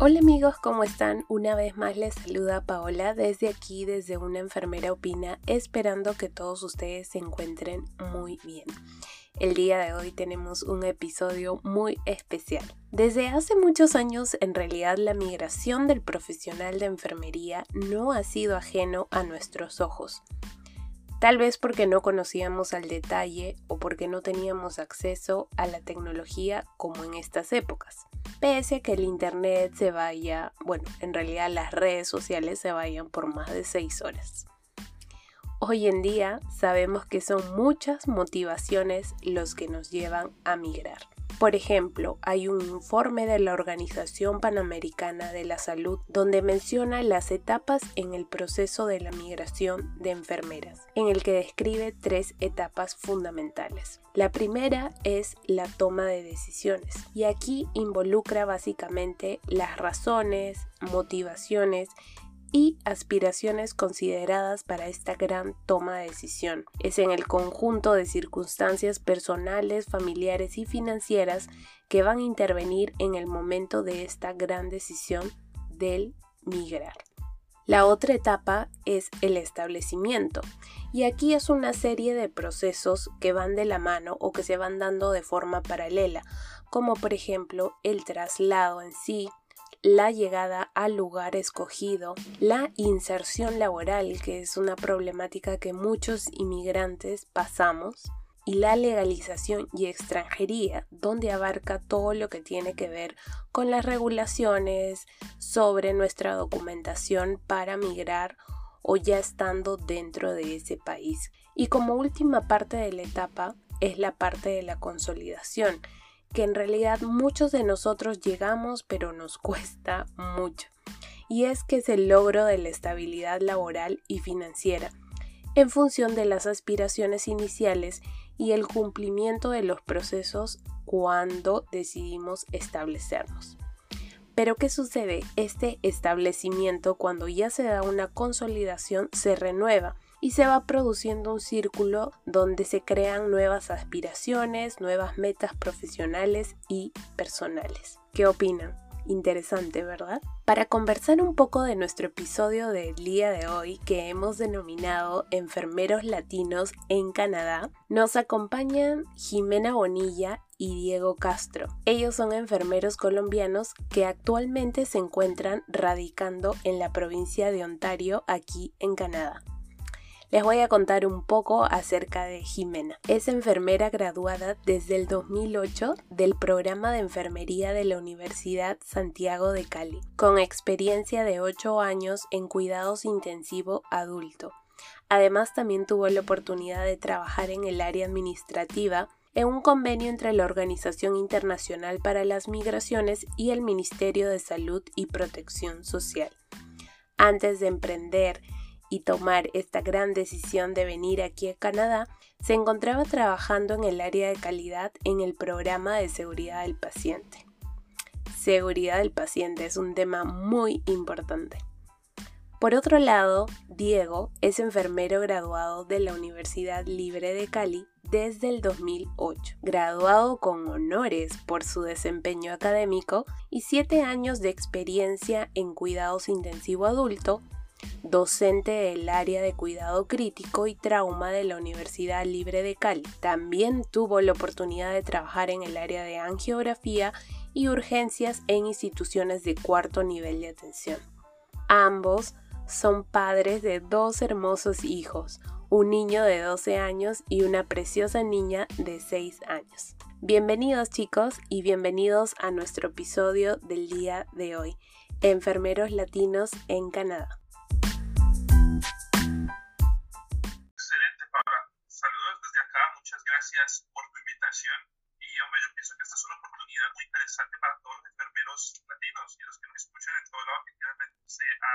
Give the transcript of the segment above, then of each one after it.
Hola amigos, ¿cómo están? Una vez más les saluda Paola desde aquí, desde una enfermera opina, esperando que todos ustedes se encuentren muy bien. El día de hoy tenemos un episodio muy especial. Desde hace muchos años, en realidad, la migración del profesional de enfermería no ha sido ajeno a nuestros ojos. Tal vez porque no conocíamos al detalle o porque no teníamos acceso a la tecnología como en estas épocas. Pese a que el Internet se vaya, bueno, en realidad las redes sociales se vayan por más de 6 horas. Hoy en día sabemos que son muchas motivaciones los que nos llevan a migrar. Por ejemplo, hay un informe de la Organización Panamericana de la Salud donde menciona las etapas en el proceso de la migración de enfermeras, en el que describe tres etapas fundamentales. La primera es la toma de decisiones y aquí involucra básicamente las razones, motivaciones y aspiraciones consideradas para esta gran toma de decisión. Es en el conjunto de circunstancias personales, familiares y financieras que van a intervenir en el momento de esta gran decisión del migrar. La otra etapa es el establecimiento y aquí es una serie de procesos que van de la mano o que se van dando de forma paralela, como por ejemplo el traslado en sí, la llegada al lugar escogido, la inserción laboral, que es una problemática que muchos inmigrantes pasamos, y la legalización y extranjería, donde abarca todo lo que tiene que ver con las regulaciones sobre nuestra documentación para migrar o ya estando dentro de ese país. Y como última parte de la etapa es la parte de la consolidación, que en realidad muchos de nosotros llegamos pero nos cuesta mucho. Y es que es el logro de la estabilidad laboral y financiera, en función de las aspiraciones iniciales y el cumplimiento de los procesos cuando decidimos establecernos. Pero ¿qué sucede? Este establecimiento cuando ya se da una consolidación se renueva y se va produciendo un círculo donde se crean nuevas aspiraciones, nuevas metas profesionales y personales. ¿Qué opinan? Interesante, ¿verdad? Para conversar un poco de nuestro episodio del día de hoy que hemos denominado Enfermeros Latinos en Canadá, nos acompañan Jimena Bonilla y Diego Castro. Ellos son enfermeros colombianos que actualmente se encuentran radicando en la provincia de Ontario, aquí en Canadá. Les voy a contar un poco acerca de Jimena. Es enfermera graduada desde el 2008 del programa de enfermería de la Universidad Santiago de Cali, con experiencia de 8 años en cuidados intensivo adulto. Además también tuvo la oportunidad de trabajar en el área administrativa en un convenio entre la Organización Internacional para las Migraciones y el Ministerio de Salud y Protección Social. Antes de emprender y tomar esta gran decisión de venir aquí a Canadá, se encontraba trabajando en el área de calidad en el programa de seguridad del paciente. Seguridad del paciente es un tema muy importante. Por otro lado, Diego es enfermero graduado de la Universidad Libre de Cali desde el 2008, graduado con honores por su desempeño académico y siete años de experiencia en cuidados intensivo adulto docente del área de cuidado crítico y trauma de la Universidad Libre de Cali. También tuvo la oportunidad de trabajar en el área de angiografía y urgencias en instituciones de cuarto nivel de atención. Ambos son padres de dos hermosos hijos, un niño de 12 años y una preciosa niña de 6 años. Bienvenidos chicos y bienvenidos a nuestro episodio del día de hoy, Enfermeros Latinos en Canadá. Gracias por tu invitación. Y hombre, yo pienso que esta es una oportunidad muy interesante para todos los enfermeros latinos y los que nos escuchan en todo lado que quieran venirse a,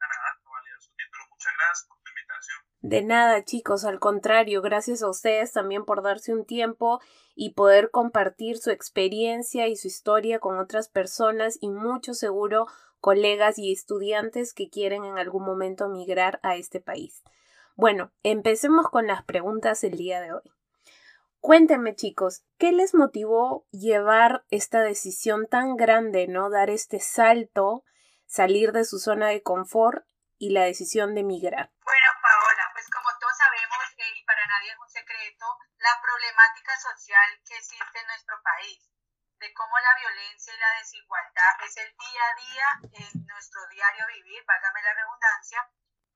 Canadá validar su título. Muchas gracias por tu invitación. De nada, chicos, al contrario, gracias a ustedes también por darse un tiempo y poder compartir su experiencia y su historia con otras personas y mucho seguro colegas y estudiantes que quieren en algún momento migrar a este país. Bueno, empecemos con las preguntas el día de hoy. Cuéntenme chicos, ¿qué les motivó llevar esta decisión tan grande, ¿no? Dar este salto, salir de su zona de confort y la decisión de migrar. Bueno, Paola, pues como todos sabemos, eh, y para nadie es un secreto, la problemática social que existe en nuestro país, de cómo la violencia y la desigualdad es el día a día en nuestro diario vivir, válgame la redundancia,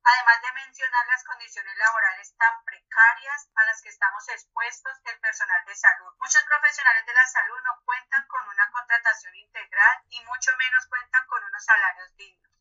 además de mencionar las condiciones laborales tan precarias a las que estamos expuestos el personal de salud. Muchos profesionales de la salud no cuentan con una contratación integral y mucho menos cuentan con unos salarios dignos.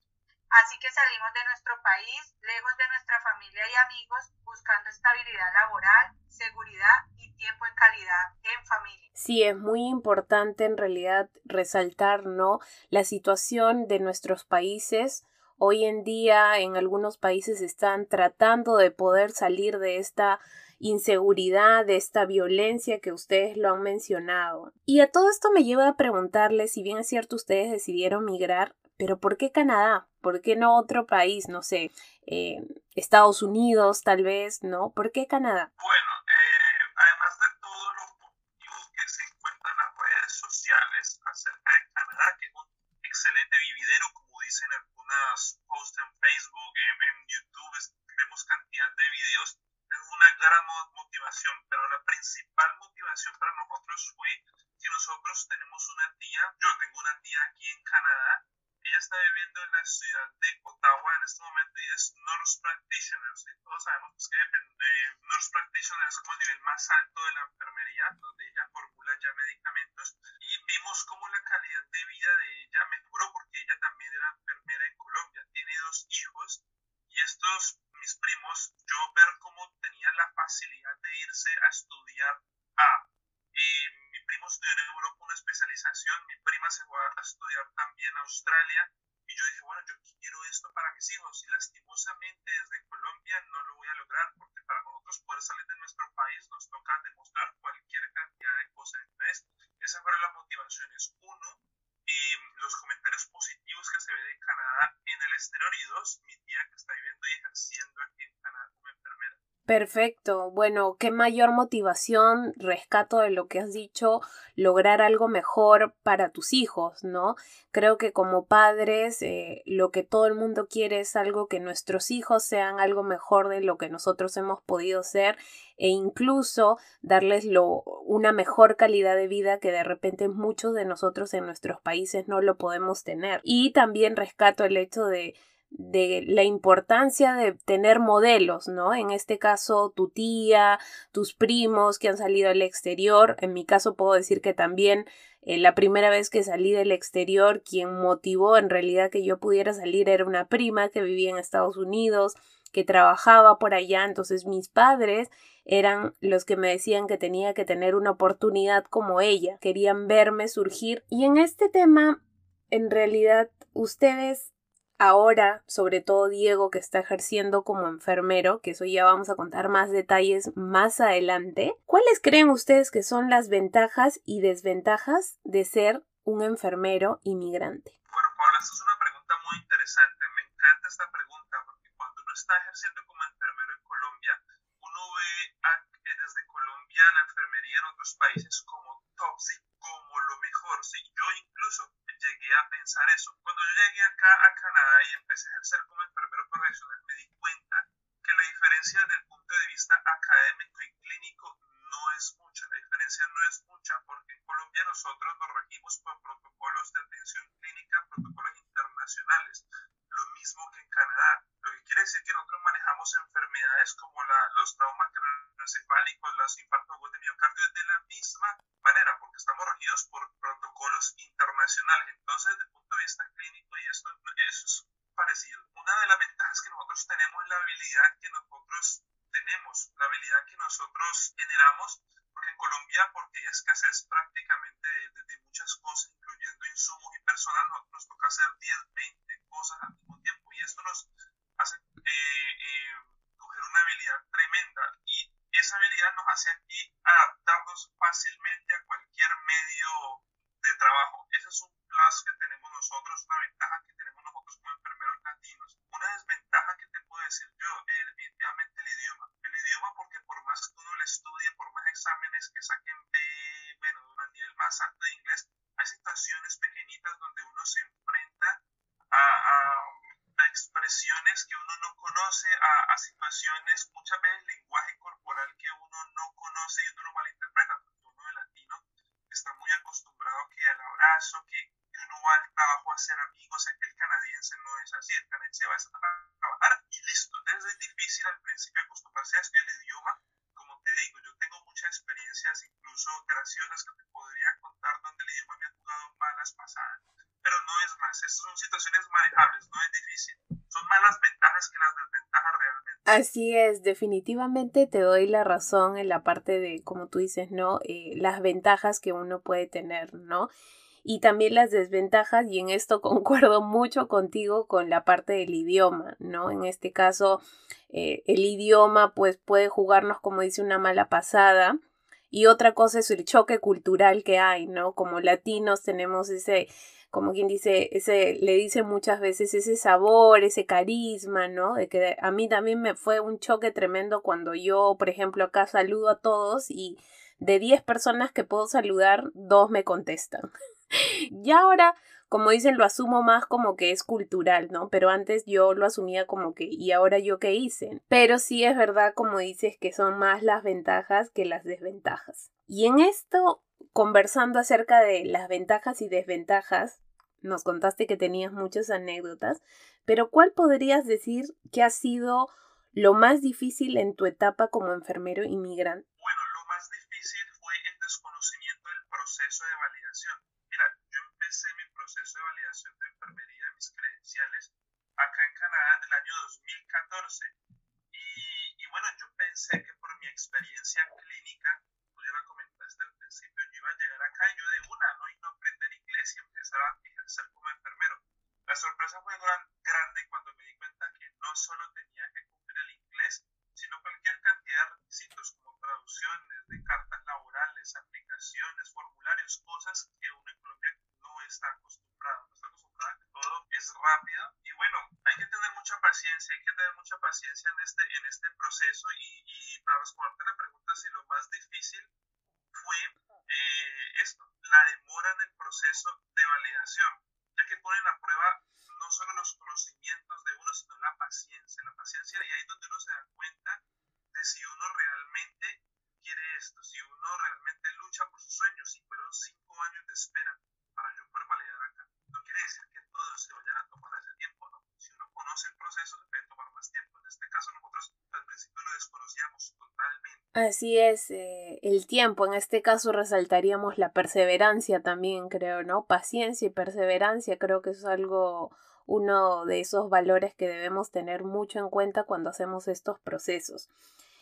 Así que salimos de nuestro país, lejos de nuestra familia y amigos, buscando estabilidad laboral, seguridad y tiempo en calidad en familia. Sí, es muy importante en realidad resaltar, ¿no? La situación de nuestros países Hoy en día en algunos países están tratando de poder salir de esta inseguridad, de esta violencia que ustedes lo han mencionado. Y a todo esto me lleva a preguntarles, si bien es cierto ustedes decidieron migrar, pero ¿por qué Canadá? ¿Por qué no otro país? No sé, eh, Estados Unidos tal vez, ¿no? ¿Por qué Canadá? Bueno, eh, además de todos los motivos que se encuentran en las redes sociales acerca de Canadá, que es un excelente vividero, como dicen posts en Facebook, en, YouTube, vemos cantidad de videos. Es una gran motivación, pero la principal motivación para nosotros fue que nosotros tenemos una tía, yo tengo una tía aquí en Canadá, ella está viviendo en la ciudad de Ottawa en este momento y es nurse practitioner, ¿sí? Todos sabemos pues, que eh, nurse practitioner es como el nivel más alto de la enfermería, donde ella formula ya medicamentos y vimos cómo la calidad de vida de ella mejoró porque ella también era enfermera en Colombia, tiene dos hijos y estos, mis primos, yo ver cómo tenían la facilidad de irse a estudiar a eh, mi primo estudió en Europa una especialización, mi prima se fue a estudiar también a Australia y yo dije, bueno, yo quiero esto para mis hijos y lastimosamente desde Colombia no lo voy a lograr porque para nosotros poder salir de nuestro país nos toca demostrar cualquier cantidad de cosas. Entonces, esas fueron las motivaciones. Uno, eh, los comentarios positivos que se ve de Canadá en el exterior y dos, mi tía que está viviendo y ejerciendo aquí en Canadá como enfermera. Perfecto. Bueno, qué mayor motivación, rescato de lo que has dicho, lograr algo mejor para tus hijos, ¿no? Creo que como padres eh, lo que todo el mundo quiere es algo que nuestros hijos sean algo mejor de lo que nosotros hemos podido ser e incluso darles lo, una mejor calidad de vida que de repente muchos de nosotros en nuestros países no lo podemos tener. Y también rescato el hecho de de la importancia de tener modelos, ¿no? En este caso, tu tía, tus primos que han salido al exterior. En mi caso puedo decir que también eh, la primera vez que salí del exterior, quien motivó en realidad que yo pudiera salir era una prima que vivía en Estados Unidos, que trabajaba por allá. Entonces mis padres eran los que me decían que tenía que tener una oportunidad como ella. Querían verme surgir. Y en este tema, en realidad, ustedes ahora, sobre todo Diego, que está ejerciendo como enfermero, que eso ya vamos a contar más detalles más adelante, ¿cuáles creen ustedes que son las ventajas y desventajas de ser un enfermero inmigrante? Bueno, Paula, esta es una pregunta muy interesante. Me encanta esta pregunta porque cuando uno está ejerciendo como enfermero en Colombia, uno ve desde Colombia la enfermería en otros países como top, como lo mejor. ¿sí? Yo incluso llegué a pensar eso. Cuando yo llegué acá a Canadá y empecé a ejercer como enfermero profesional, me di cuenta que la diferencia desde el punto de vista académico y clínico no es mucha. La diferencia no es mucha porque en Colombia nosotros nos regimos por protocolos de atención clínica, protocolos internacionales, mismo que en Canadá. Lo que quiere decir que nosotros manejamos enfermedades como la, los traumas craneoencefálicos, los infartos de miocardio de la misma manera, porque estamos regidos por protocolos internacionales. Entonces, desde el punto de vista clínico, y esto, eso es parecido. Una de las ventajas que nosotros tenemos es la habilidad que nosotros tenemos, la habilidad que nosotros generamos, porque en Colombia, porque hay escasez prácticamente de, de, muchas cosas, incluyendo insumos y personal, nosotros nos toca hacer 10, 20 cosas al esto nos hace eh, eh, coger una habilidad tremenda, y esa habilidad nos hace aquí adaptarnos fácilmente a cualquier medio de trabajo. Ese es un plus que tenemos nosotros, una ventaja que tenemos nosotros como enfermeros latinos. Una desventaja que te puedo decir yo, es definitivamente el idioma. El idioma porque por más que uno le estudie, por más exámenes que saquen B, bueno, un nivel más alto de inglés, hay situaciones pequeñitas donde uno se enfrenta a, expresiones que uno no conoce, a, situaciones, muchas veces lenguaje corporal que uno no conoce y uno lo malinterpreta, porque uno de latino está muy acostumbrado que al abrazo, que, uno va al trabajo a hacer amigos, que el canadiense no es así, el canadiense va a trabajar y listo. Entonces es difícil al principio acostumbrarse a estudiar el idioma, como te digo, yo tengo muchas experiencias incluso graciosas que te podría contar donde el idioma me ha jugado malas pasadas pero no es más, son situaciones manejables, no es difícil. Más las ventajas que las desventajas realmente. Así es, definitivamente te doy la razón en la parte de, como tú dices, ¿no? Eh, las ventajas que uno puede tener, ¿no? Y también las desventajas, y en esto concuerdo mucho contigo con la parte del idioma, ¿no? En este caso, eh, el idioma pues puede jugarnos, como dice, una mala pasada. Y otra cosa es el choque cultural que hay, ¿no? Como latinos tenemos ese como quien dice, ese, le dice muchas veces ese sabor, ese carisma, ¿no? De que a mí también me fue un choque tremendo cuando yo, por ejemplo, acá saludo a todos y de 10 personas que puedo saludar, dos me contestan. y ahora, como dicen, lo asumo más como que es cultural, ¿no? Pero antes yo lo asumía como que, ¿y ahora yo qué hice? Pero sí es verdad, como dices, que son más las ventajas que las desventajas. Y en esto, conversando acerca de las ventajas y desventajas, nos contaste que tenías muchas anécdotas, pero ¿cuál podrías decir que ha sido lo más difícil en tu etapa como enfermero inmigrante? Bueno, lo más difícil fue el desconocimiento del proceso de validación. Mira, yo empecé mi proceso de validación de enfermería, mis credenciales, acá en Canadá en el año 2014. Y, y bueno, yo pensé que por mi experiencia clínica, tú ya la comentaste al principio, yo iba a llegar acá y yo de una, ¿no? Y no aprender inglés y empezar a ser como enfermero. La sorpresa fue grande cuando me di cuenta que no solo tenía que cumplir el inglés, sino cualquier cantidad de requisitos como traducciones de cartas laborales, aplicaciones, formularios, cosas que uno en Colombia no está acostumbrado. No está acostumbrado a que todo es rápido. Y bueno, hay que tener mucha paciencia, hay que tener mucha paciencia en este, en este proceso. Y, y para responderte la pregunta, si lo más difícil fue eh, esto, la demora en el proceso de validación, ya que ponen a prueba no solo los conocimientos de uno, sino la paciencia. La paciencia, y ahí es donde uno se da cuenta de si uno realmente quiere esto, si uno realmente lucha por sus sueños, si fueron cinco años de espera para yo poder validar acá. No quiere decir que todos se vayan a tomar ese. Si uno conoce el proceso, puede tomar más tiempo. En este caso, nosotros al principio lo desconocíamos totalmente Así es, eh, el tiempo, en este caso resaltaríamos la perseverancia también, creo, ¿no? Paciencia y perseverancia, creo que es algo, uno de esos valores que debemos tener mucho en cuenta cuando hacemos estos procesos.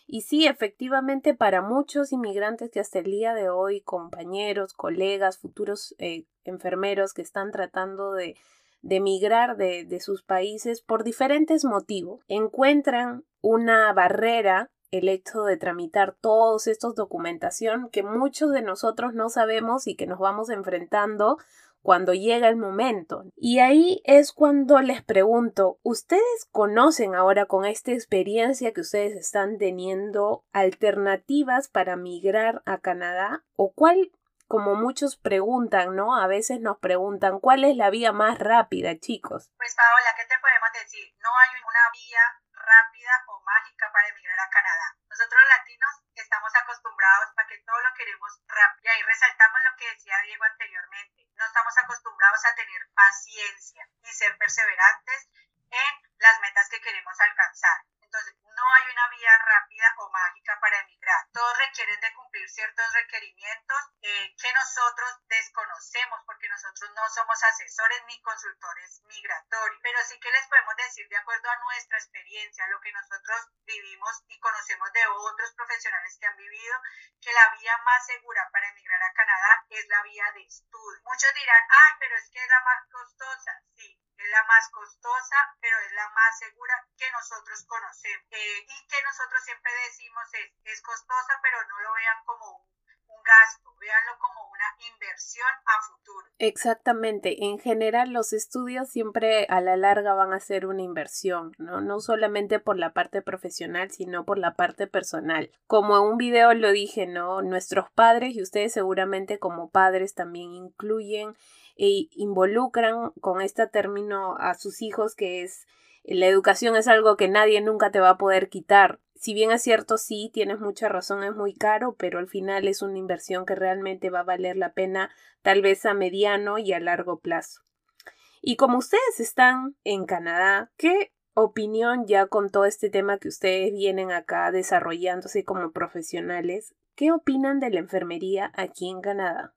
Y sí, efectivamente, para muchos inmigrantes que hasta el día de hoy, compañeros, colegas, futuros eh, enfermeros que están tratando de, de migrar de, de sus países por diferentes motivos, encuentran una barrera el hecho de tramitar todos estos documentación que muchos de nosotros no sabemos y que nos vamos enfrentando cuando llega el momento. Y ahí es cuando les pregunto, ¿ustedes conocen ahora con esta experiencia que ustedes están teniendo alternativas para migrar a Canadá? ¿O cuál, como muchos preguntan, ¿no? A veces nos preguntan, ¿cuál es la vía más rápida, chicos? Pues Paola, ¿qué te podemos decir? No hay una vía rápida o mágica para emigrar a Canadá. Nosotros latinos estamos acostumbrados a que todo lo queremos rápido. Y ahí resaltamos lo que decía Diego anteriormente. No estamos acostumbrados a tener paciencia y ser perseverantes en las metas que queremos alcanzar. Entonces, no hay una vía rápida o mágica para emigrar. Todos requieren de cumplir ciertos requerimientos eh, que nosotros desconocemos porque nosotros no somos asesores ni consultores migratorios. Pero sí que les podemos decir de acuerdo a nuestra experiencia, lo que nosotros vivimos y conocemos de otros profesionales que han vivido, que la vía más segura para emigrar a Canadá es la vía de estudio. Muchos dirán, ay, pero es que es la más costosa. Sí, es la más costosa, pero es la más segura que nosotros conocemos. Eh, y que nosotros siempre decimos es, es costosa, pero no lo vean como un, gasto, véanlo como una inversión a futuro. Exactamente. En general, los estudios siempre a la larga van a ser una inversión, ¿no? No solamente por la parte profesional, sino por la parte personal. Como en un video lo dije, ¿no? Nuestros padres y ustedes seguramente como padres también incluyen e involucran con este término a sus hijos que es la educación es algo que nadie nunca te va a poder quitar. Si bien es cierto, sí, tienes mucha razón, es muy caro, pero al final es una inversión que realmente va a valer la pena tal vez a mediano y a largo plazo. Y como ustedes están en Canadá, ¿qué opinión ya con todo este tema que ustedes vienen acá desarrollándose como profesionales? ¿Qué opinan de la enfermería aquí en Canadá?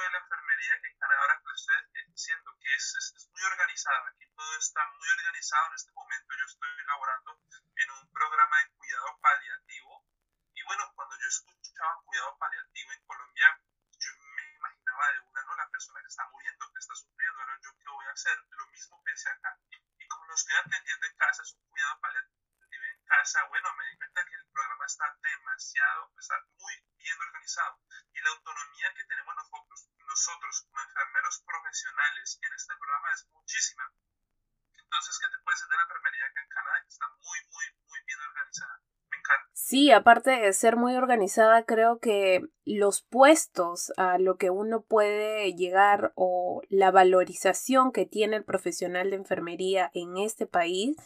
De la enfermería en Canadá ahora que lo estoy diciendo? Que es, es muy organizada. Aquí todo está muy organizado en este momento yo estoy elaborando en un programa de cuidado paliativo. Y bueno, cuando yo escuchaba cuidado paliativo en Colombia, yo me imaginaba de una, ¿no? La persona que está muriendo, que está sufriendo, ahora yo qué voy a hacer. Lo mismo pensé acá. Y, como lo estoy atendiendo en casa, es un cuidado paliativo en casa, bueno, me di cuenta que el programa está demasiado, está muy bien organizado. Y la autonomía que tenemos nosotros, nosotros como enfermeros profesionales en este programa es muchísima. Entonces, ¿qué te puede decir de la enfermería acá en Canadá? Está muy, muy, muy bien organizada. Me encanta. Sí, aparte de ser muy organizada, creo que los puestos a lo que uno puede llegar o la valorización que tiene el profesional de enfermería en este país,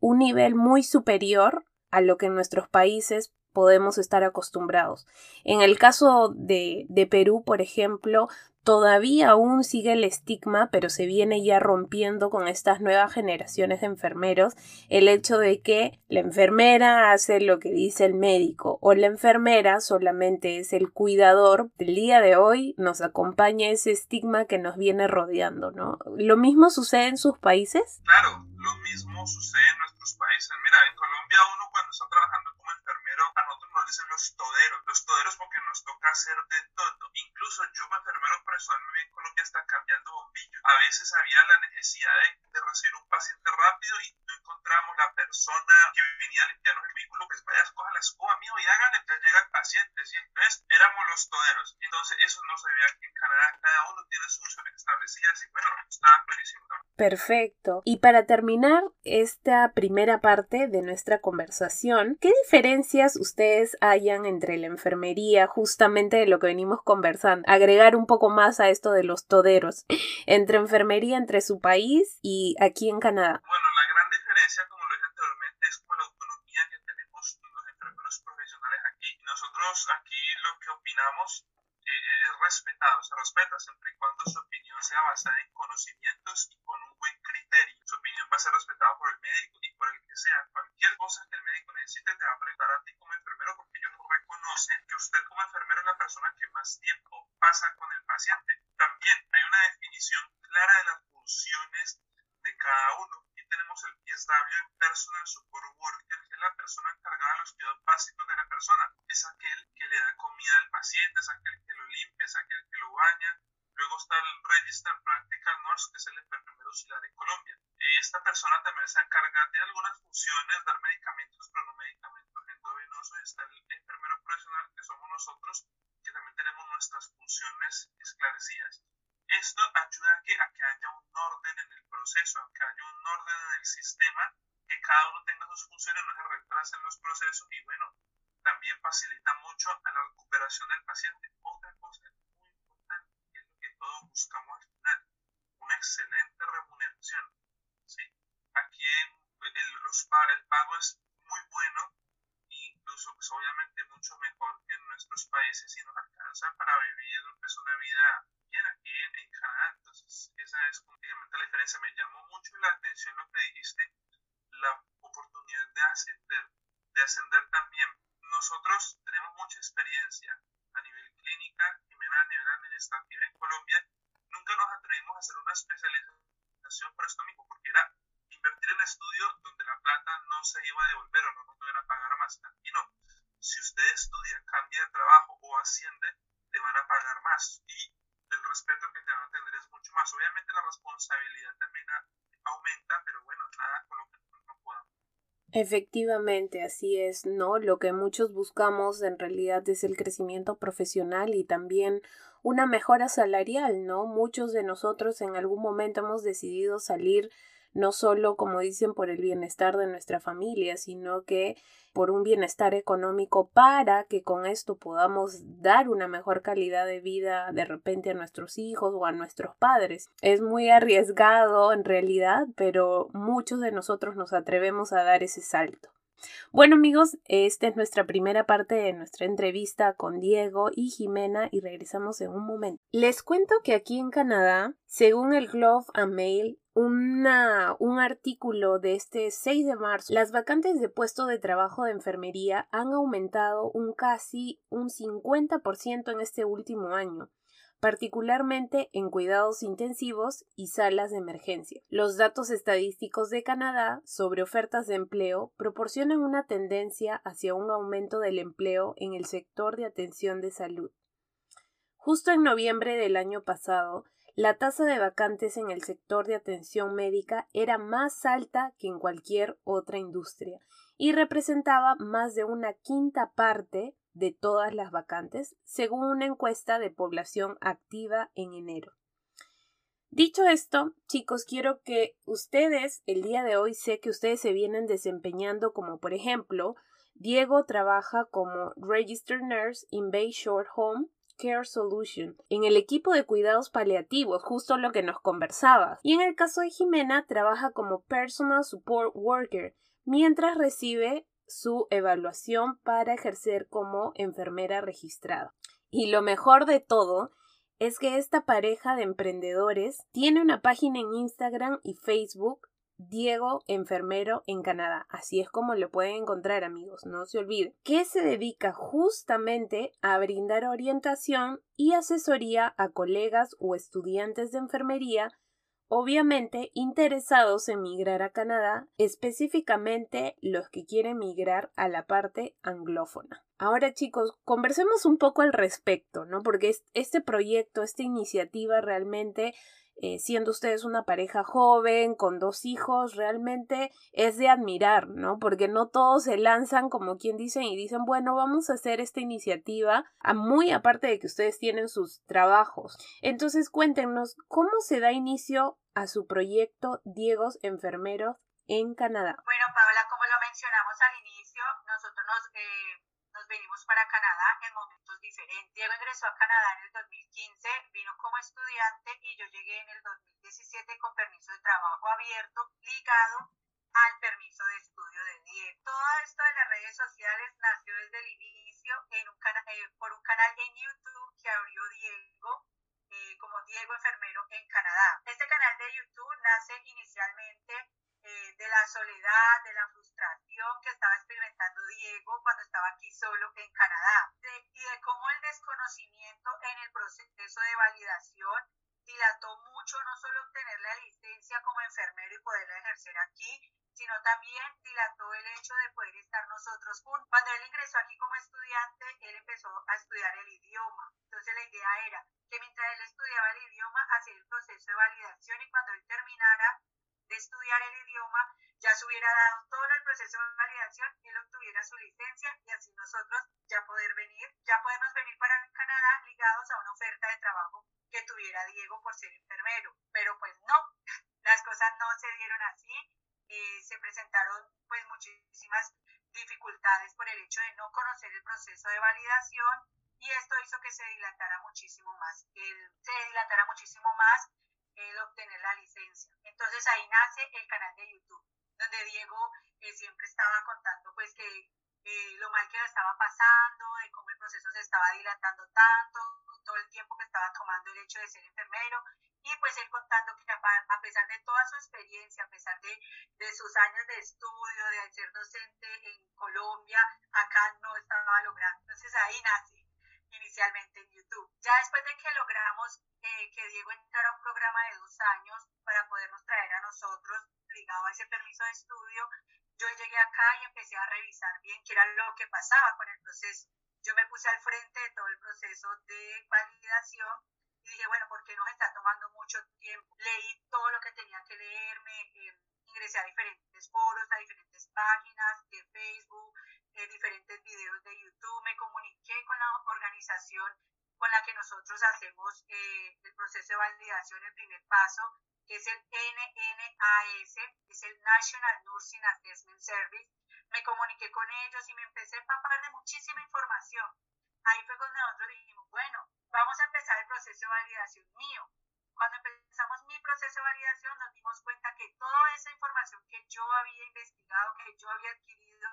un nivel muy superior a lo que en nuestros países podemos estar acostumbrados. En el caso de, de Perú, por ejemplo, todavía aún sigue el estigma, pero se viene ya rompiendo con estas nuevas generaciones de enfermeros el hecho de que la enfermera hace lo que dice el médico o la enfermera solamente es el cuidador. El día de hoy nos acompaña ese estigma que nos viene rodeando, ¿no? ¿Lo mismo sucede en sus países? Claro, lo mismo sucede en nuestros países. Mira, en Colombia uno cuando está trabajando como enfermero, a nosotros nos dicen los toderos, los toderos porque nos toca hacer de todo. Incluso yo como enfermero personalmente en Colombia está cambiando bombillos. A veces había la necesidad de, de recibir un paciente rápido y no encontramos la persona que venía a limpiarnos el vehículo, pues vaya, coja la escoba mío y háganle, ya llega el paciente. ¿sí? Entonces éramos los toderos. Entonces eso no se ve aquí en Canadá, cada uno tiene sus funciones establecidas y bueno, está buenísimo. Perfecto. Y para terminar esta primera parte de nuestra conversación, ¿qué diferencias ustedes hayan entre la enfermería, justamente de lo que venimos conversando? Agregar un poco más a esto de los toderos, entre enfermería entre su país y aquí en Canadá. Bueno, la gran diferencia, como lo dije anteriormente, es como la autonomía que tenemos los enfermeros profesionales aquí. Nosotros aquí lo que opinamos eh, es respetado, se respeta siempre y cuando su opinión sea basada en conocimientos y con un buen criterio. Su opinión va a ser respetada por el médico y por el que sea. Cualquier cosa que el médico necesite te va a preguntar a ti como enfermero porque ellos reconocen que usted como enfermero es la persona que más tiempo pasa con el paciente. También hay una definición clara de las funciones de cada uno. Aquí tenemos el PSW, Personal Support Worker, que es la persona encargada de los cuidados básicos de la persona. Es aquel que le da comida al paciente, es aquel que lo limpia, es aquel que lo baña. Luego está el Register Practical Nurse, que es el enfermero auxiliar en Colombia. Esta persona también se encarga de algunas funciones, dar medicamentos, pero no medicamentos endovenosos. Está el enfermero profesional, que somos nosotros, que también tenemos nuestras funciones esclarecidas. Esto ayuda a que, a que haya un orden en el proceso, a que haya un orden en el sistema, que cada uno tenga sus funciones, no se retrasen los procesos y bueno, también facilita mucho a la recuperación del paciente. Otra cosa muy importante, que es lo que todos buscamos al final, una excelente remuneración. ¿sí? Aquí el, los, el pago es muy bueno e incluso pues, obviamente mucho mejor que en nuestros países y nos alcanza vivir pues, una vida bien aquí en, en Canadá. Entonces esa es prácticamente la diferencia. Me llamó mucho la atención lo que dijiste, la oportunidad de ascender, de ascender también nosotros tenemos mucha experiencia a nivel clínica y a nivel administrativo en Colombia. Nunca nos atrevimos a hacer una especialización por esto mismo, porque era invertir en estudio donde la plata no se iba a devolver o no nos iban a pagar más. Y no, si usted estudia, cambia de trabajo o asciende, te van a pagar más. Y el respeto que te van a tener es mucho más. Obviamente la responsabilidad también aumenta, pero bueno, nada con lo que no podamos. Efectivamente, así es, ¿no? Lo que muchos buscamos en realidad es el crecimiento profesional y también una mejora salarial, ¿no? Muchos de nosotros en algún momento hemos decidido salir no solo, como dicen, por el bienestar de nuestra familia, sino que por un bienestar económico para que con esto podamos dar una mejor calidad de vida de repente a nuestros hijos o a nuestros padres. Es muy arriesgado en realidad, pero muchos de nosotros nos atrevemos a dar ese salto. Bueno amigos, esta es nuestra primera parte de nuestra entrevista con Diego y Jimena y regresamos en un momento. Les cuento que aquí en Canadá, según el Glove and Mail, una, un artículo de este 6 de marzo, las vacantes de puesto de trabajo de enfermería han aumentado un casi un 50% en este último año particularmente en cuidados intensivos y salas de emergencia. Los datos estadísticos de Canadá sobre ofertas de empleo proporcionan una tendencia hacia un aumento del empleo en el sector de atención de salud. Justo en noviembre del año pasado, la tasa de vacantes en el sector de atención médica era más alta que en cualquier otra industria y representaba más de una quinta parte de todas las vacantes, según una encuesta de población activa en enero. Dicho esto, chicos, quiero que ustedes, el día de hoy sé que ustedes se vienen desempeñando como, por ejemplo, Diego trabaja como Registered Nurse in Bay Short Home Care Solution, en el equipo de cuidados paliativos, justo lo que nos conversaba. Y en el caso de Jimena, trabaja como Personal Support Worker, mientras recibe su evaluación para ejercer como enfermera registrada. Y lo mejor de todo es que esta pareja de emprendedores tiene una página en Instagram y Facebook Diego Enfermero en Canadá. Así es como lo pueden encontrar amigos, no se olviden. Que se dedica justamente a brindar orientación y asesoría a colegas o estudiantes de enfermería obviamente interesados en migrar a Canadá, específicamente los que quieren migrar a la parte anglófona. Ahora chicos, conversemos un poco al respecto, ¿no? Porque este proyecto, esta iniciativa realmente eh, siendo ustedes una pareja joven, con dos hijos, realmente es de admirar, ¿no? Porque no todos se lanzan como quien dicen y dicen, bueno, vamos a hacer esta iniciativa, muy aparte de que ustedes tienen sus trabajos. Entonces cuéntenos, ¿cómo se da inicio a su proyecto Diegos Enfermeros en Canadá? Bueno, Paola, como lo mencionamos al inicio, nosotros nos... Eh nos venimos para Canadá en momentos diferentes. Diego ingresó a Canadá en el 2015, vino como estudiante y yo llegué en el 2017 con permiso de trabajo abierto ligado al permiso de estudio de Diego. Todo esto de las redes sociales nació desde el inicio en un eh, por un canal en YouTube que abrió Diego eh, como Diego Enfermero en Canadá. Este canal de YouTube nace inicialmente eh, de la soledad, de la frustración que estaba experimentando Diego cuando estaba aquí solo en Canadá, y de cómo el desconocimiento en el proceso de validación dilató mucho no solo obtener la licencia como enfermero y poderla ejercer aquí, sino también dilató el hecho de poder estar nosotros juntos. Cuando él ingresó aquí como estudiante, él empezó a estudiar el idioma. Entonces la idea era que mientras él estudiaba el idioma, hacía el proceso de validación y cuando él terminara, de estudiar el idioma, ya se hubiera dado todo el proceso de validación él obtuviera su licencia y así nosotros ya poder venir, ya podemos venir para Canadá ligados a una oferta de trabajo que tuviera Diego por ser enfermero. Pero pues no, las cosas no se dieron así, eh, se presentaron pues muchísimas dificultades por el hecho de no conocer el proceso de validación y esto hizo que se dilatara muchísimo más, el, se dilatara muchísimo más el obtener la licencia. Entonces ahí nace el canal de YouTube, donde Diego eh, siempre estaba contando pues que eh, lo mal que lo estaba pasando, de cómo el proceso se estaba dilatando tanto, todo el tiempo que estaba tomando el hecho de ser enfermero, y pues él contando que a pesar de toda su experiencia, a pesar de, de sus años de estudio, de ser docente en Colombia, acá no estaba logrando. Entonces ahí nace inicialmente en YouTube. Ya después de que logramos eh, que Diego entrara a un programa de dos años para podernos traer a nosotros, ligado a ese permiso de estudio, yo llegué acá y empecé a revisar bien qué era lo que pasaba con el proceso. Yo me puse al frente de todo el proceso de validación y dije, bueno, ¿por qué nos está tomando mucho tiempo? Leí todo lo que tenía que leerme, eh, ingresé a diferentes foros, a diferentes páginas de Facebook, eh, diferentes videos de YouTube, con la que nosotros hacemos eh, el proceso de validación, el primer paso, que es el NNAS, es el National Nursing Assessment Service. Me comuniqué con ellos y me empecé a empapar de muchísima información. Ahí fue cuando nosotros dijimos, bueno, vamos a empezar el proceso de validación mío. Cuando empezamos mi proceso de validación nos dimos cuenta que toda esa información que yo había investigado, que yo había adquirido,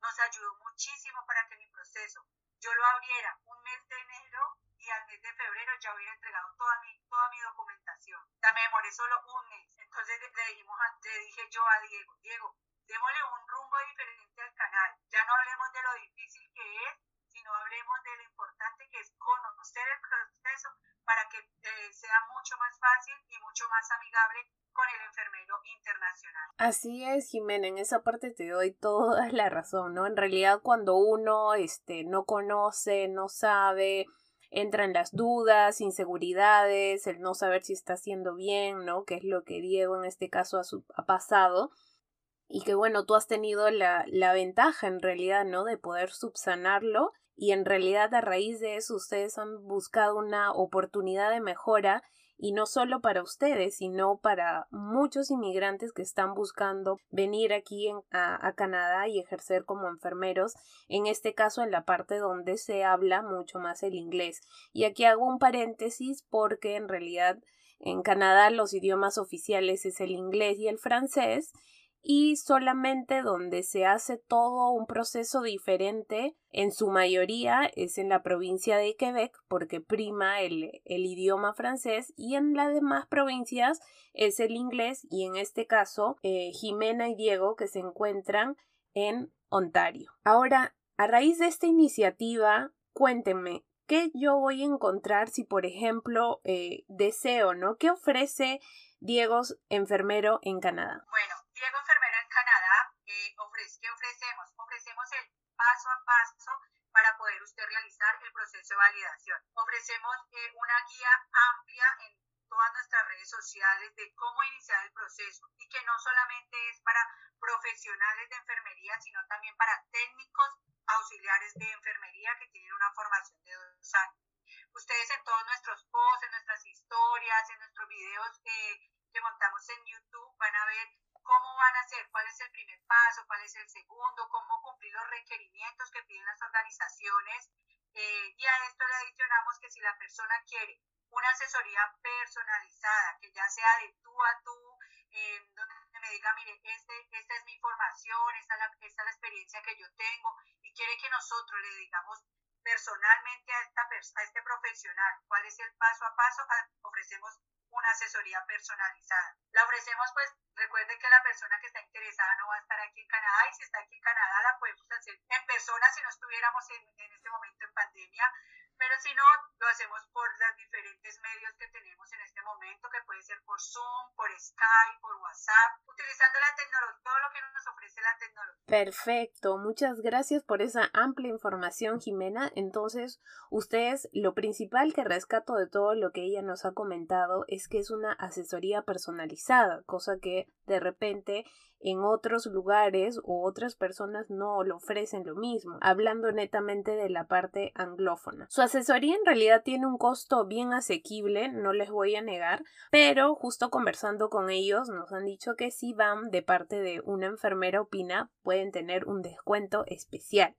nos ayudó muchísimo para que mi proceso yo lo abriera un mes de enero y al mes de febrero ya hubiera entregado toda mi, toda mi documentación. Ya me demoré solo un mes. Entonces le, dijimos le dije yo a Diego, Diego, démosle un rumbo diferente al canal. Ya no hablemos de lo difícil que es, sino hablemos de lo importante que es conocer el proceso para que eh, sea mucho más fácil y mucho más amigable con el enfermero internacional. Así es, Jimena, en esa parte te doy toda la razón, ¿no? En realidad cuando uno este, no conoce, no sabe, entran las dudas, inseguridades, el no saber si está haciendo bien, ¿no? Que es lo que Diego en este caso ha, ha pasado. Y que bueno, tú has tenido la, la ventaja en realidad, ¿no? De poder subsanarlo y en realidad a raíz de eso ustedes han buscado una oportunidad de mejora y no solo para ustedes, sino para muchos inmigrantes que están buscando venir aquí a, a, Canadá y ejercer como enfermeros, en este caso en la parte donde se habla mucho más el inglés. Y aquí hago un paréntesis porque en realidad en Canadá los idiomas oficiales es el inglés y el francés y solamente donde se hace todo un proceso diferente, en su mayoría es en la provincia de Quebec porque prima el, el, idioma francés y en las demás provincias es el inglés y en este caso eh, Jimena y Diego que se encuentran en Ontario. Ahora, a raíz de esta iniciativa, cuéntenme, ¿qué yo voy a encontrar si, por ejemplo, eh, deseo, ¿no? ¿Qué ofrece Diego enfermero en Canadá? Bueno, Diego Enfermero en Canadá, eh, ofrece, ¿qué ofrecemos? Ofrecemos el paso a paso para poder usted realizar el proceso de validación. Ofrecemos eh, una guía amplia en todas nuestras redes sociales de cómo iniciar el proceso y que no solamente es para profesionales de enfermería, sino también para técnicos auxiliares de enfermería que tienen una formación de dos años. Ustedes en todos nuestros posts, en nuestras historias, en nuestros videos eh, que montamos en YouTube van a ver cómo van a hacer, cuál es el primer paso, cuál es el segundo, cómo cumplir los requerimientos que piden las organizaciones. Eh, y a esto le adicionamos que si la persona quiere una asesoría personalizada, que ya sea de tú a tú, eh, donde me diga, mire, este, esta es mi formación, esta es, la, esta es la experiencia que yo tengo, y quiere que nosotros le digamos personalmente a, esta, a este profesional cuál es el paso a paso, ofrecemos una asesoría personalizada. La ofrecemos, pues, recuerde que la persona que está interesada no va a estar aquí en Canadá y si está aquí en Canadá la podemos hacer en persona si no estuviéramos en, en este momento en pandemia, pero si no, lo hacemos por los diferentes medios que tenemos en este momento, que puede ser por Zoom, por Skype, por WhatsApp, utilizando la tecnología, todo lo que nos ofrece la tecnología. Perfecto, muchas gracias por esa amplia información, Jimena. Entonces, ustedes, lo principal que rescato de todo lo que ella nos ha comentado es que es una asesoría personalizada, cosa que de repente en otros lugares o otras personas no lo ofrecen lo mismo, hablando netamente de la parte anglófona. Su asesoría en realidad tiene un costo bien asequible, no les voy a negar, pero justo conversando con ellos nos han dicho que si van de parte de una enfermera opina pueden tener un descuento especial.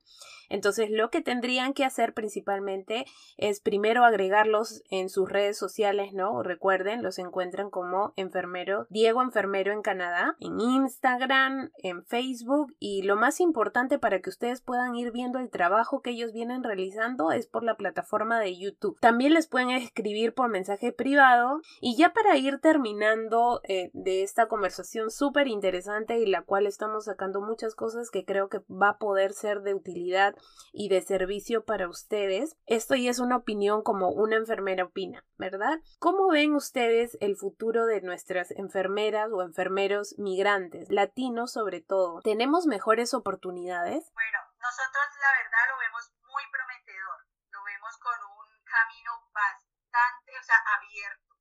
Entonces lo que tendrían que hacer principalmente es primero agregarlos en sus redes sociales, ¿no? Recuerden, los encuentran como enfermero Diego Enfermero en En Instagram, en Facebook y lo más importante para que ustedes puedan ir viendo el trabajo que ellos vienen realizando es por la plataforma de YouTube. También les pueden escribir por mensaje privado y ya para ir terminando eh, de esta conversación súper interesante y la cual estamos sacando muchas cosas que creo que va a poder ser de utilidad y de servicio para ustedes. Esto ya es una opinión como una enfermera opina, ¿verdad? ¿Cómo ven ustedes el futuro de nuestras enfermeras o migrantes? latinos sobre todo, ¿tenemos mejores oportunidades? Bueno, nosotros la verdad lo vemos muy prometedor, lo vemos con un camino bastante, o sea, abierto,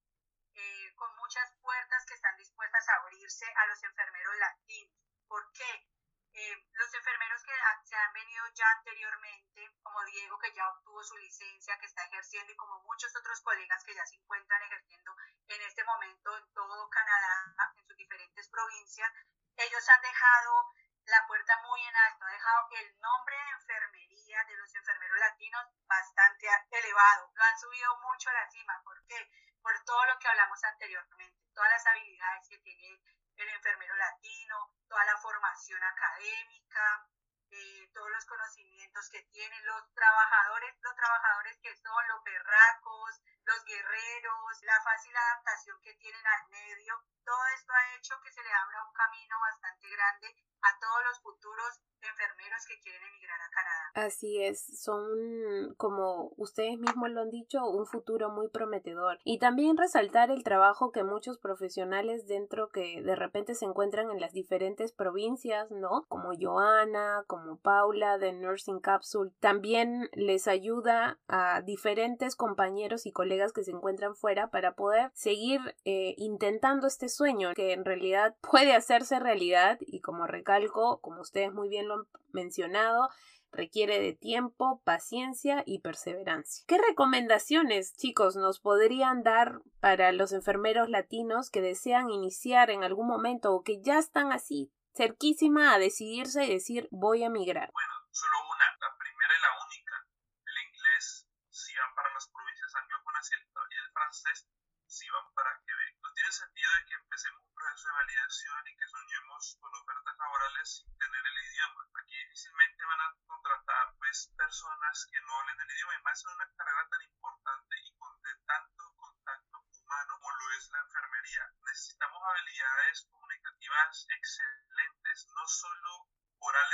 eh, con muchas puertas que están dispuestas a abrirse a los enfermeros latinos. ¿Por qué? Eh, los enfermeros que se han venido ya anteriormente, como Diego que ya obtuvo su licencia, que está ejerciendo, y como muchos otros colegas que ya se encuentran ejerciendo en este momento en todo Canadá, en sus diferentes provincias, ellos han dejado la puerta muy en alto, ha dejado el nombre de enfermería de los enfermeros latinos bastante elevado, lo han subido mucho a la cima, ¿por qué? Por todo lo que hablamos anteriormente, todas las habilidades que tiene el enfermero latino, toda la formación académica, eh, todos los conocimientos que tienen los trabajadores, los trabajadores que son los berracos, los guerreros, la fácil adaptación que tienen al medio, todo esto ha hecho que se le abra un camino bastante grande a todos los futuros enfermeros que quieren emigrar a Canadá. Así es, son como ustedes mismos lo han dicho, un futuro muy prometedor. Y también resaltar el trabajo que muchos profesionales dentro que de repente se encuentran en las diferentes provincias, ¿no? Como Joana, como Paula de Nursing Capsule, también les ayuda a diferentes compañeros y colegas que se encuentran fuera para poder seguir eh, intentando este sueño que en realidad puede hacerse realidad y como recalco, como ustedes muy bien lo han mencionado, requiere de tiempo, paciencia y perseverancia. ¿Qué recomendaciones, chicos, nos podrían dar para los enfermeros latinos que desean iniciar en algún momento o que ya están así cerquísima a decidirse y decir voy a migrar? Bueno, solo una, la primera y la única, el inglés, si van para las provincias anglófonas y el, y el francés, si van para Quebec. No tiene sentido de que empecemos un proceso de validación y que soñemos con ofertas laborales sin tener el idioma. Aquí difícilmente van a contratar pues personas que no hablen el idioma y más en una carrera tan importante y con de tanto contacto humano como lo es la enfermería. Necesitamos habilidades comunicativas excelentes,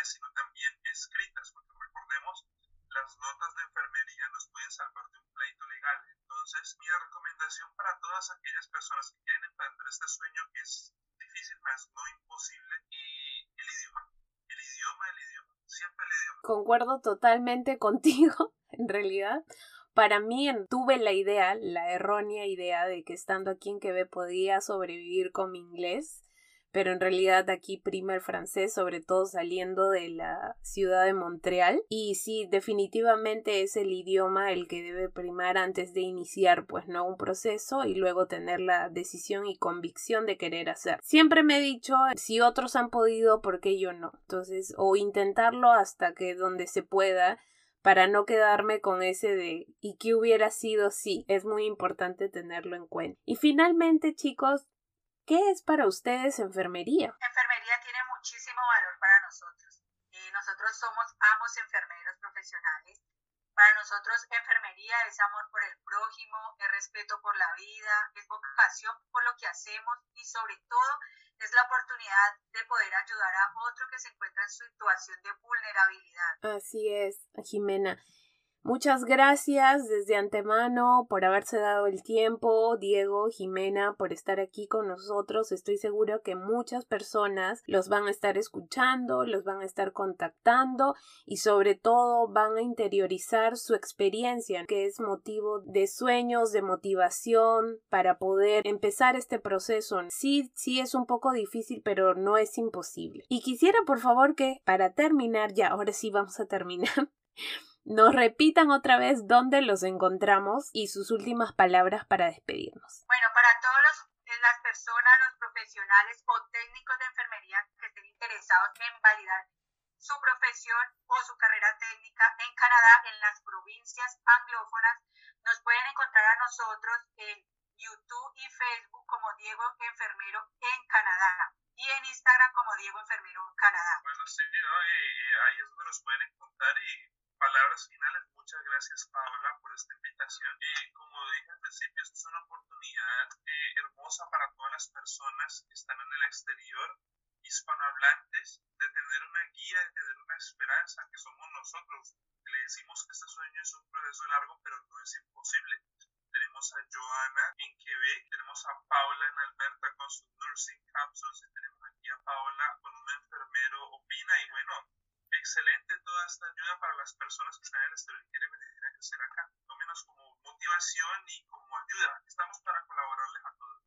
sino también escritas, porque recordemos las notas de enfermería nos pueden salvar de un pleito legal. Entonces, mi recomendación para todas aquellas personas que quieren emprender este sueño que es difícil, más no imposible, y el idioma. El idioma, el idioma. Siempre el idioma. Concuerdo totalmente contigo, en realidad. Para mí tuve la idea, la errónea idea de que estando aquí en Quebec podía sobrevivir con mi inglés pero en realidad aquí prima el francés, sobre todo saliendo de la ciudad de Montreal. Y sí, definitivamente es el idioma el que debe primar antes de iniciar, pues no un proceso y luego tener la decisión y convicción de querer hacer. Siempre me he dicho, si otros han podido, ¿por qué yo no? Entonces, o intentarlo hasta que donde se pueda para no quedarme con ese de ¿y qué hubiera sido si? Es muy importante tenerlo en cuenta. Y finalmente, chicos, ¿Qué es para ustedes enfermería? Enfermería tiene muchísimo valor para nosotros. Eh, nosotros somos ambos enfermeros profesionales. Para nosotros enfermería es amor por el prójimo, es respeto por la vida, es vocación por lo que hacemos y sobre todo es la oportunidad de poder ayudar a otro que se encuentra en situación de vulnerabilidad. Así es, Jimena. Muchas gracias desde antemano por haberse dado el tiempo, Diego, Jimena, por estar aquí con nosotros. Estoy seguro que muchas personas los van a estar escuchando, los van a estar contactando y sobre todo van a interiorizar su experiencia, que es motivo de sueños, de motivación para poder empezar este proceso. Sí, sí es un poco difícil, pero no es imposible. Y quisiera por favor que para terminar, ya ahora sí vamos a terminar nos repitan otra vez dónde los encontramos y sus últimas palabras para despedirnos. Bueno, para todas eh, las personas, los profesionales o técnicos de enfermería que estén interesados en validar su profesión o su carrera técnica en Canadá, en las provincias anglófonas, nos pueden encontrar a nosotros en YouTube y Facebook como Diego Enfermero en Canadá y en Instagram como Diego Enfermero Canadá. Bueno, sí, ahí es donde nos pueden encontrar y palabras finales, muchas gracias Paola por esta invitación. y como dije al principio, esta es una oportunidad eh, hermosa para todas las personas que están en el exterior, hispanohablantes, de tener una guía, de tener una esperanza, que somos nosotros. Le decimos que este sueño es un proceso largo, pero no es imposible. Tenemos a Joana en Quebec, tenemos a Paula en Alberta con sus nursing capsules y tenemos aquí a Paola con un enfermero opina y bueno, excelente toda esta ayuda para las personas que están en el exterior y quieren venir a crecer acá. Tómenos como motivación y como ayuda. Estamos para colaborarles a todos.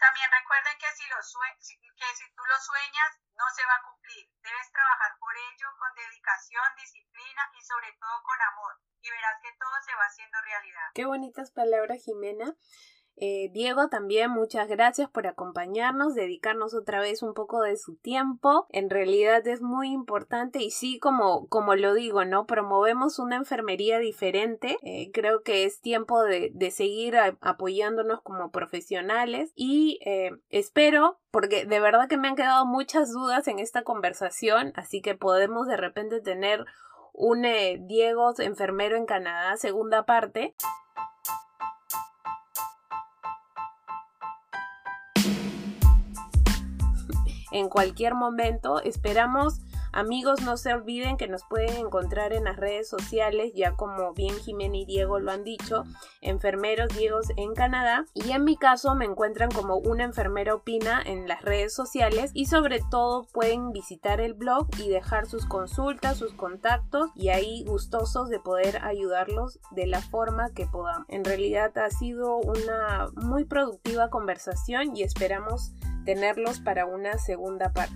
También recuerden que si lo que si tú lo sueñas, no se va a cumplir. Debes trabajar por ello con dedicación, disciplina y sobre todo con amor. Y verás que todo se va haciendo realidad. Qué bonitas palabras, Jimena. Eh, Diego, también muchas gracias por acompañarnos, dedicarnos otra vez un poco de su tiempo. En realidad es muy importante y sí, como, como lo digo, ¿no? Promovemos una enfermería diferente. Eh, creo que es tiempo de, de seguir apoyándonos como profesionales y eh, espero, porque de verdad que me han quedado muchas dudas en esta conversación, así que podemos de repente tener un Diego enfermero en Canadá segunda parte. En cualquier momento. Esperamos Amigos, no se olviden que nos pueden encontrar en las redes sociales, ya como bien Jimena y Diego lo han dicho, enfermeros Diegos en Canadá. Y en mi caso me encuentran como una enfermera opina en las redes sociales y sobre todo pueden visitar el blog y dejar sus consultas, sus contactos y ahí gustosos de poder ayudarlos de la forma que podamos. En realidad ha sido una muy productiva conversación y esperamos tenerlos para una segunda parte.